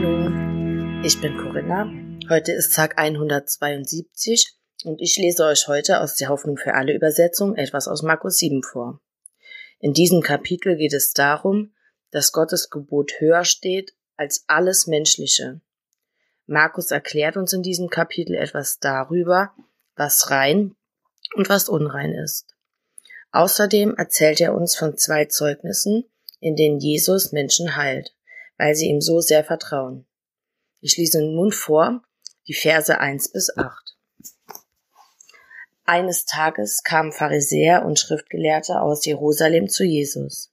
Hallo, ich bin Corinna. Heute ist Tag 172 und ich lese euch heute aus der Hoffnung für alle Übersetzung etwas aus Markus 7 vor. In diesem Kapitel geht es darum, dass Gottes Gebot höher steht als alles Menschliche. Markus erklärt uns in diesem Kapitel etwas darüber, was rein und was unrein ist. Außerdem erzählt er uns von zwei Zeugnissen, in denen Jesus Menschen heilt, weil sie ihm so sehr vertrauen. Ich lese nun vor die Verse 1 bis 8. Eines Tages kamen Pharisäer und Schriftgelehrte aus Jerusalem zu Jesus.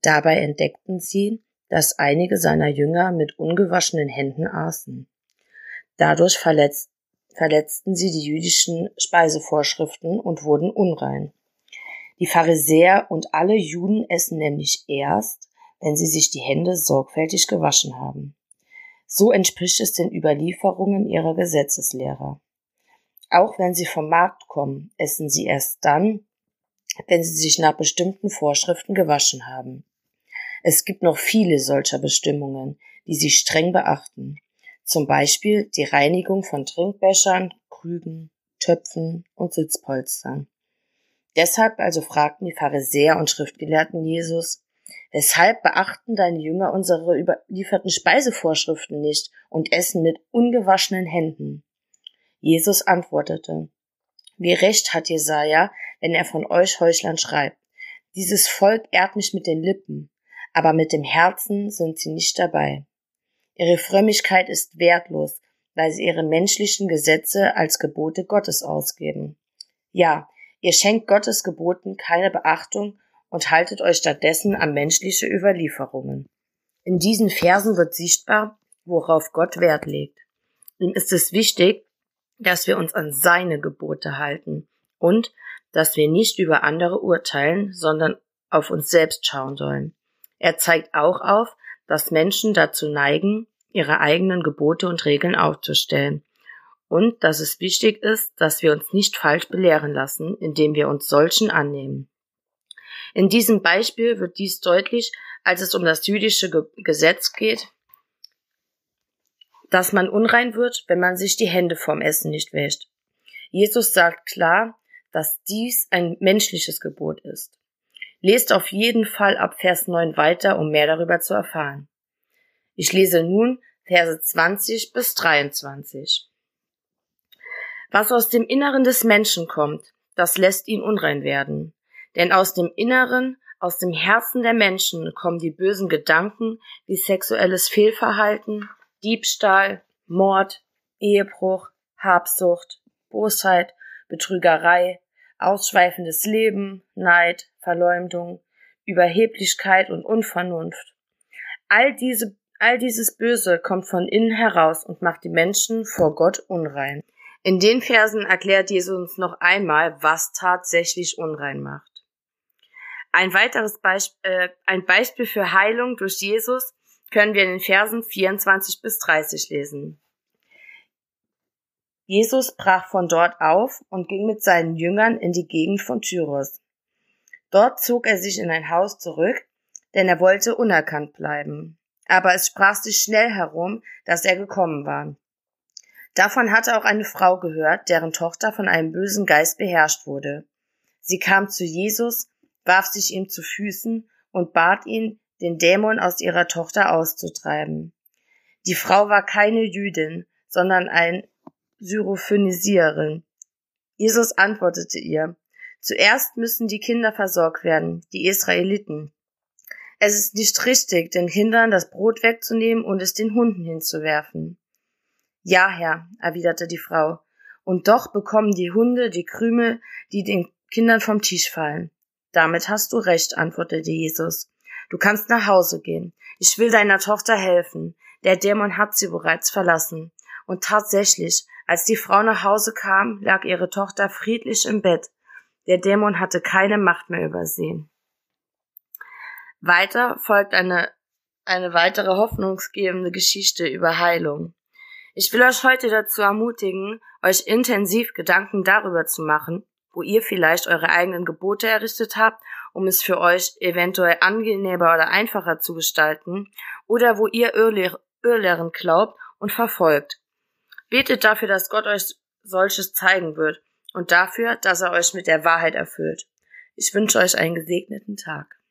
Dabei entdeckten sie, dass einige seiner Jünger mit ungewaschenen Händen aßen. Dadurch verletzt, verletzten sie die jüdischen Speisevorschriften und wurden unrein. Die Pharisäer und alle Juden essen nämlich erst, wenn sie sich die Hände sorgfältig gewaschen haben. So entspricht es den Überlieferungen ihrer Gesetzeslehrer. Auch wenn sie vom Markt kommen, essen sie erst dann, wenn sie sich nach bestimmten Vorschriften gewaschen haben. Es gibt noch viele solcher Bestimmungen, die sie streng beachten. Zum Beispiel die Reinigung von Trinkbechern, Krügen, Töpfen und Sitzpolstern. Deshalb also fragten die Pharisäer und Schriftgelehrten Jesus, weshalb beachten deine Jünger unsere überlieferten Speisevorschriften nicht und essen mit ungewaschenen Händen? Jesus antwortete, wie recht hat Jesaja, wenn er von euch Heuchlern schreibt. Dieses Volk ehrt mich mit den Lippen, aber mit dem Herzen sind sie nicht dabei. Ihre Frömmigkeit ist wertlos, weil sie ihre menschlichen Gesetze als Gebote Gottes ausgeben. Ja, Ihr schenkt Gottes Geboten keine Beachtung und haltet euch stattdessen an menschliche Überlieferungen. In diesen Versen wird sichtbar, worauf Gott Wert legt. Ihm ist es wichtig, dass wir uns an seine Gebote halten und dass wir nicht über andere urteilen, sondern auf uns selbst schauen sollen. Er zeigt auch auf, dass Menschen dazu neigen, ihre eigenen Gebote und Regeln aufzustellen und dass es wichtig ist, dass wir uns nicht falsch belehren lassen, indem wir uns solchen annehmen. In diesem Beispiel wird dies deutlich, als es um das jüdische Ge Gesetz geht, dass man unrein wird, wenn man sich die Hände vom Essen nicht wäscht. Jesus sagt klar, dass dies ein menschliches Gebot ist. Lest auf jeden Fall ab Vers 9 weiter, um mehr darüber zu erfahren. Ich lese nun Verse 20 bis 23. Was aus dem Inneren des Menschen kommt, das lässt ihn unrein werden. Denn aus dem Inneren, aus dem Herzen der Menschen kommen die bösen Gedanken wie sexuelles Fehlverhalten, Diebstahl, Mord, Ehebruch, Habsucht, Bosheit, Betrügerei, ausschweifendes Leben, Neid, Verleumdung, Überheblichkeit und Unvernunft. All diese, all dieses Böse kommt von innen heraus und macht die Menschen vor Gott unrein. In den Versen erklärt Jesus uns noch einmal, was tatsächlich unrein macht. Ein weiteres Beispiel, äh, ein Beispiel für Heilung durch Jesus können wir in den Versen 24 bis 30 lesen. Jesus brach von dort auf und ging mit seinen Jüngern in die Gegend von Tyros. Dort zog er sich in ein Haus zurück, denn er wollte unerkannt bleiben. Aber es sprach sich schnell herum, dass er gekommen war. Davon hatte auch eine Frau gehört, deren Tochter von einem bösen Geist beherrscht wurde. Sie kam zu Jesus, warf sich ihm zu Füßen und bat ihn, den Dämon aus ihrer Tochter auszutreiben. Die Frau war keine Jüdin, sondern ein Syrophonisierin. Jesus antwortete ihr, Zuerst müssen die Kinder versorgt werden, die Israeliten. Es ist nicht richtig, den Kindern das Brot wegzunehmen und es den Hunden hinzuwerfen. Ja, Herr, erwiderte die Frau, und doch bekommen die Hunde die Krümel, die den Kindern vom Tisch fallen. Damit hast du recht, antwortete Jesus. Du kannst nach Hause gehen. Ich will deiner Tochter helfen. Der Dämon hat sie bereits verlassen. Und tatsächlich, als die Frau nach Hause kam, lag ihre Tochter friedlich im Bett. Der Dämon hatte keine Macht mehr über sie. Weiter folgt eine, eine weitere hoffnungsgebende Geschichte über Heilung. Ich will euch heute dazu ermutigen, euch intensiv Gedanken darüber zu machen, wo ihr vielleicht eure eigenen Gebote errichtet habt, um es für euch eventuell angenehmer oder einfacher zu gestalten, oder wo ihr Irrlehren glaubt und verfolgt. Betet dafür, dass Gott euch solches zeigen wird und dafür, dass er euch mit der Wahrheit erfüllt. Ich wünsche euch einen gesegneten Tag.